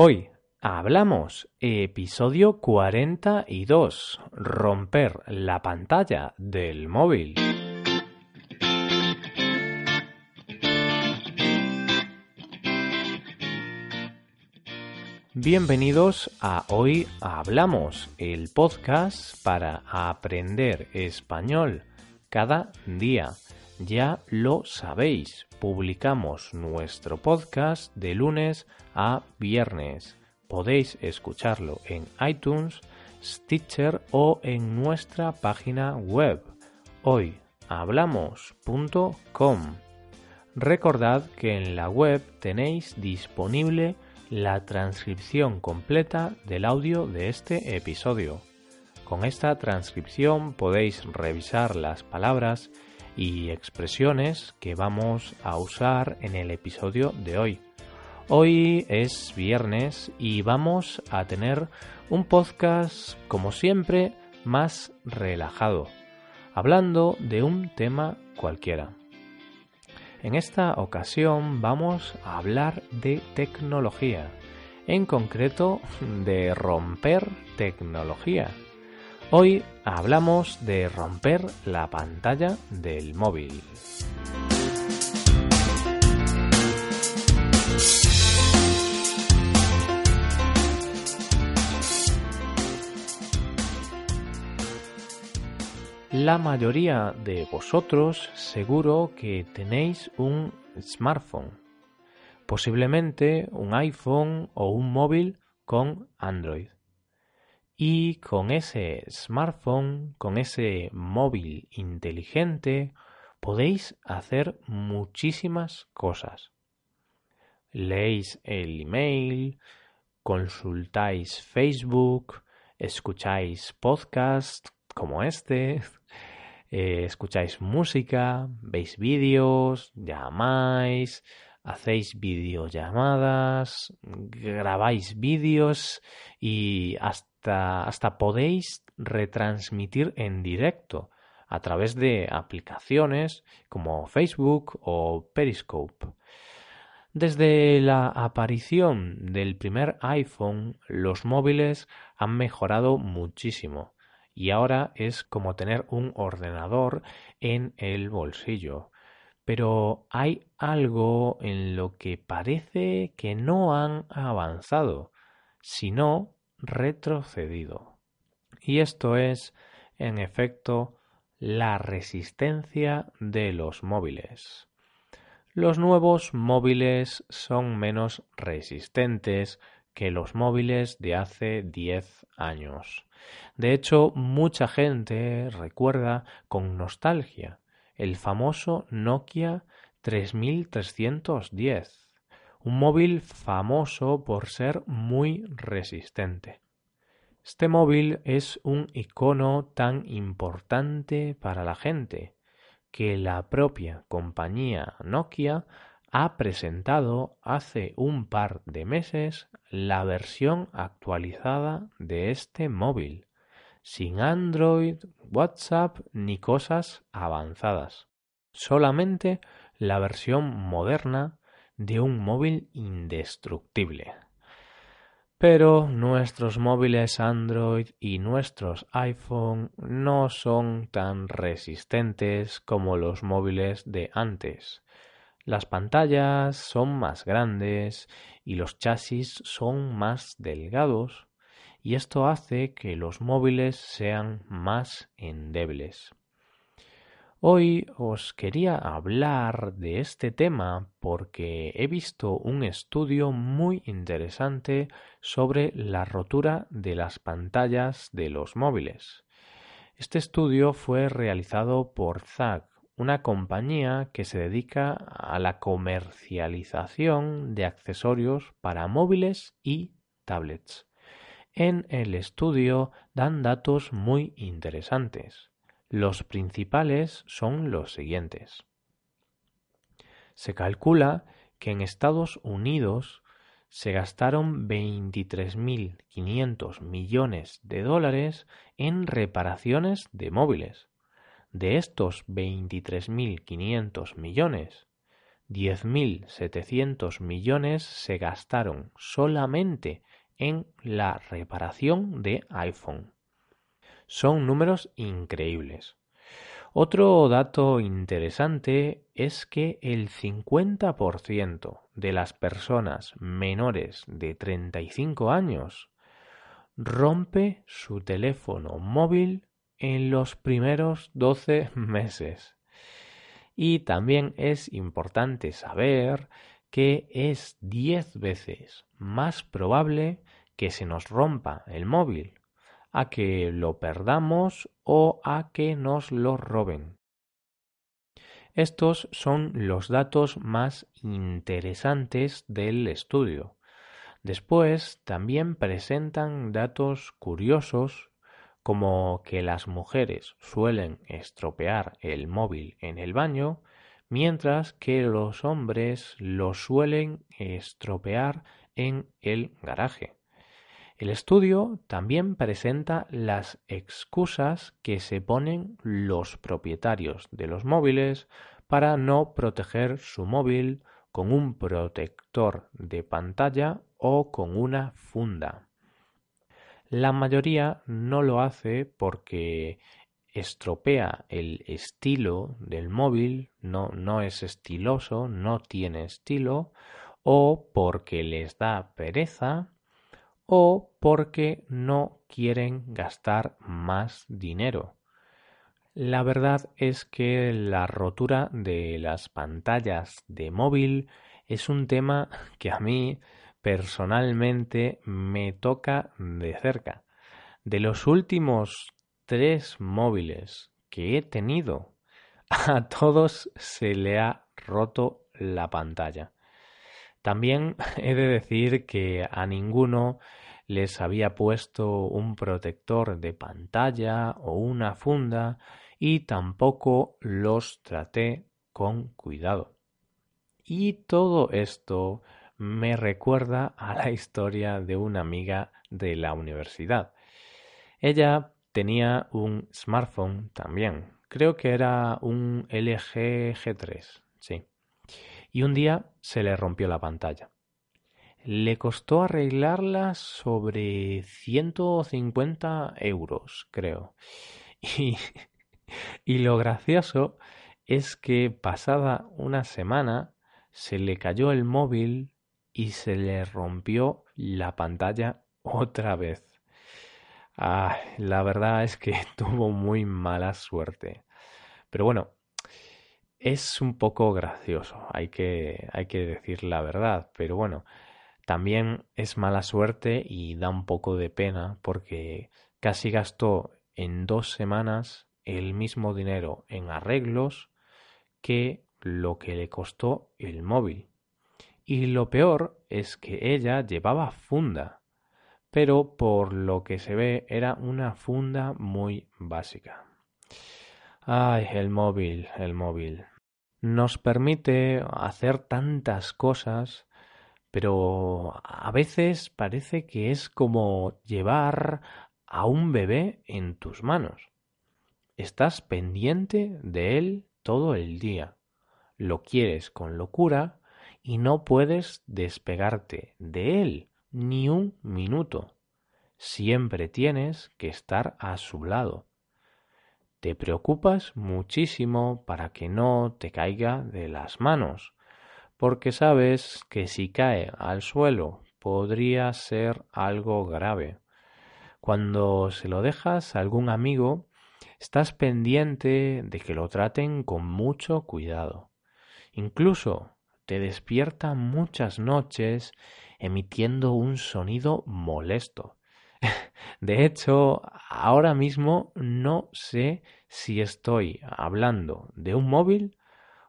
Hoy hablamos episodio 42, romper la pantalla del móvil. Bienvenidos a Hoy Hablamos, el podcast para aprender español cada día. Ya lo sabéis, publicamos nuestro podcast de lunes a viernes. Podéis escucharlo en iTunes, Stitcher o en nuestra página web hoyhablamos.com. Recordad que en la web tenéis disponible la transcripción completa del audio de este episodio. Con esta transcripción podéis revisar las palabras y expresiones que vamos a usar en el episodio de hoy. Hoy es viernes y vamos a tener un podcast, como siempre, más relajado, hablando de un tema cualquiera. En esta ocasión vamos a hablar de tecnología, en concreto de romper tecnología. Hoy hablamos de romper la pantalla del móvil. La mayoría de vosotros seguro que tenéis un smartphone, posiblemente un iPhone o un móvil con Android. Y con ese smartphone, con ese móvil inteligente, podéis hacer muchísimas cosas. Leéis el email, consultáis Facebook, escucháis podcasts como este, eh, escucháis música, veis vídeos, llamáis, hacéis videollamadas, grabáis vídeos y hasta, hasta podéis retransmitir en directo a través de aplicaciones como Facebook o Periscope. Desde la aparición del primer iPhone, los móviles han mejorado muchísimo y ahora es como tener un ordenador en el bolsillo. Pero hay algo en lo que parece que no han avanzado, sino retrocedido. Y esto es, en efecto, la resistencia de los móviles. Los nuevos móviles son menos resistentes que los móviles de hace 10 años. De hecho, mucha gente recuerda con nostalgia el famoso Nokia 3310, un móvil famoso por ser muy resistente. Este móvil es un icono tan importante para la gente que la propia compañía Nokia ha presentado hace un par de meses la versión actualizada de este móvil, sin Android, WhatsApp ni cosas avanzadas. Solamente la versión moderna de un móvil indestructible. Pero nuestros móviles Android y nuestros iPhone no son tan resistentes como los móviles de antes las pantallas son más grandes y los chasis son más delgados y esto hace que los móviles sean más endebles. Hoy os quería hablar de este tema porque he visto un estudio muy interesante sobre la rotura de las pantallas de los móviles. Este estudio fue realizado por ZAG, una compañía que se dedica a la comercialización de accesorios para móviles y tablets. En el estudio dan datos muy interesantes. Los principales son los siguientes. Se calcula que en Estados Unidos se gastaron 23.500 millones de dólares en reparaciones de móviles, de estos 23.500 millones, 10.700 millones se gastaron solamente en la reparación de iPhone. Son números increíbles. Otro dato interesante es que el 50% de las personas menores de 35 años rompe su teléfono móvil en los primeros 12 meses. Y también es importante saber que es 10 veces más probable que se nos rompa el móvil a que lo perdamos o a que nos lo roben. Estos son los datos más interesantes del estudio. Después también presentan datos curiosos como que las mujeres suelen estropear el móvil en el baño, mientras que los hombres lo suelen estropear en el garaje. El estudio también presenta las excusas que se ponen los propietarios de los móviles para no proteger su móvil con un protector de pantalla o con una funda. La mayoría no lo hace porque estropea el estilo del móvil, no, no es estiloso, no tiene estilo, o porque les da pereza o porque no quieren gastar más dinero. La verdad es que la rotura de las pantallas de móvil es un tema que a mí personalmente me toca de cerca. De los últimos tres móviles que he tenido, a todos se le ha roto la pantalla. También he de decir que a ninguno les había puesto un protector de pantalla o una funda y tampoco los traté con cuidado. Y todo esto me recuerda a la historia de una amiga de la universidad. Ella tenía un smartphone también. Creo que era un LG G3, sí y un día se le rompió la pantalla. Le costó arreglarla sobre 150 euros, creo. Y, y lo gracioso es que pasada una semana se le cayó el móvil y se le rompió la pantalla otra vez. Ah, la verdad es que tuvo muy mala suerte. Pero bueno, es un poco gracioso, hay que, hay que decir la verdad, pero bueno, también es mala suerte y da un poco de pena porque casi gastó en dos semanas el mismo dinero en arreglos que lo que le costó el móvil. Y lo peor es que ella llevaba funda, pero por lo que se ve era una funda muy básica. Ay, el móvil, el móvil. Nos permite hacer tantas cosas, pero a veces parece que es como llevar a un bebé en tus manos. Estás pendiente de él todo el día. Lo quieres con locura y no puedes despegarte de él ni un minuto. Siempre tienes que estar a su lado. Te preocupas muchísimo para que no te caiga de las manos, porque sabes que si cae al suelo podría ser algo grave. Cuando se lo dejas a algún amigo, estás pendiente de que lo traten con mucho cuidado. Incluso te despierta muchas noches emitiendo un sonido molesto. De hecho, ahora mismo no sé si estoy hablando de un móvil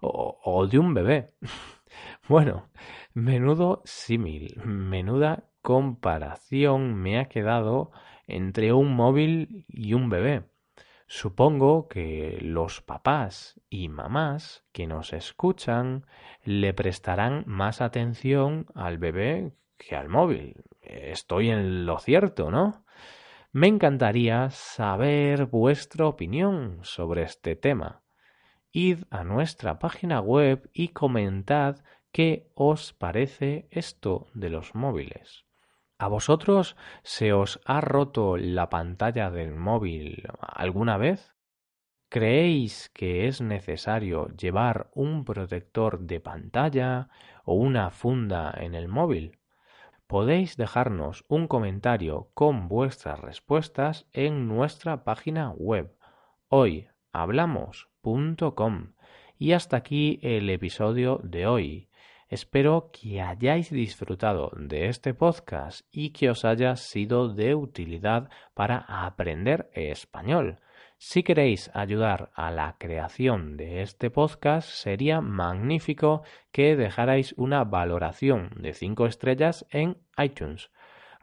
o, de un bebé. Bueno, menudo símil, menuda comparación me ha quedado entre un móvil y un bebé. Supongo que los papás y mamás que nos escuchan le prestarán más atención al bebé que al móvil. Estoy en lo cierto, ¿no? Me encantaría saber vuestra opinión sobre este tema. id a nuestra página web y comentad qué os parece esto de los móviles. ¿A vosotros se os ha roto la pantalla del móvil alguna vez? ¿Creéis que es necesario llevar un protector de pantalla o una funda en el móvil? Podéis dejarnos un comentario con vuestras respuestas en nuestra página web hoyhablamos.com. Y hasta aquí el episodio de hoy. Espero que hayáis disfrutado de este podcast y que os haya sido de utilidad para aprender español. Si queréis ayudar a la creación de este podcast, sería magnífico que dejarais una valoración de 5 estrellas en iTunes.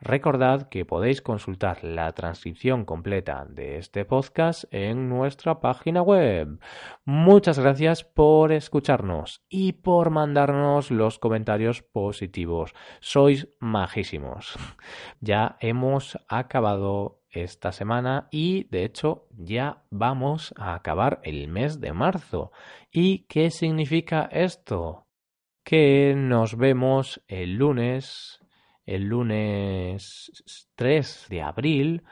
Recordad que podéis consultar la transcripción completa de este podcast en nuestra página web. Muchas gracias por escucharnos y por mandarnos los comentarios positivos. Sois majísimos. Ya hemos acabado esta semana y de hecho ya vamos a acabar el mes de marzo. ¿Y qué significa esto? Que nos vemos el lunes, el lunes 3 de abril,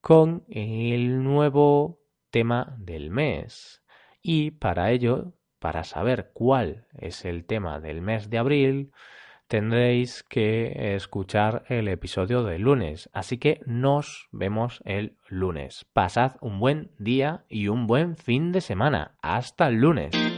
con el nuevo tema del mes. Y para ello, para saber cuál es el tema del mes de abril, tendréis que escuchar el episodio del lunes. Así que nos vemos el lunes. Pasad un buen día y un buen fin de semana. Hasta el lunes.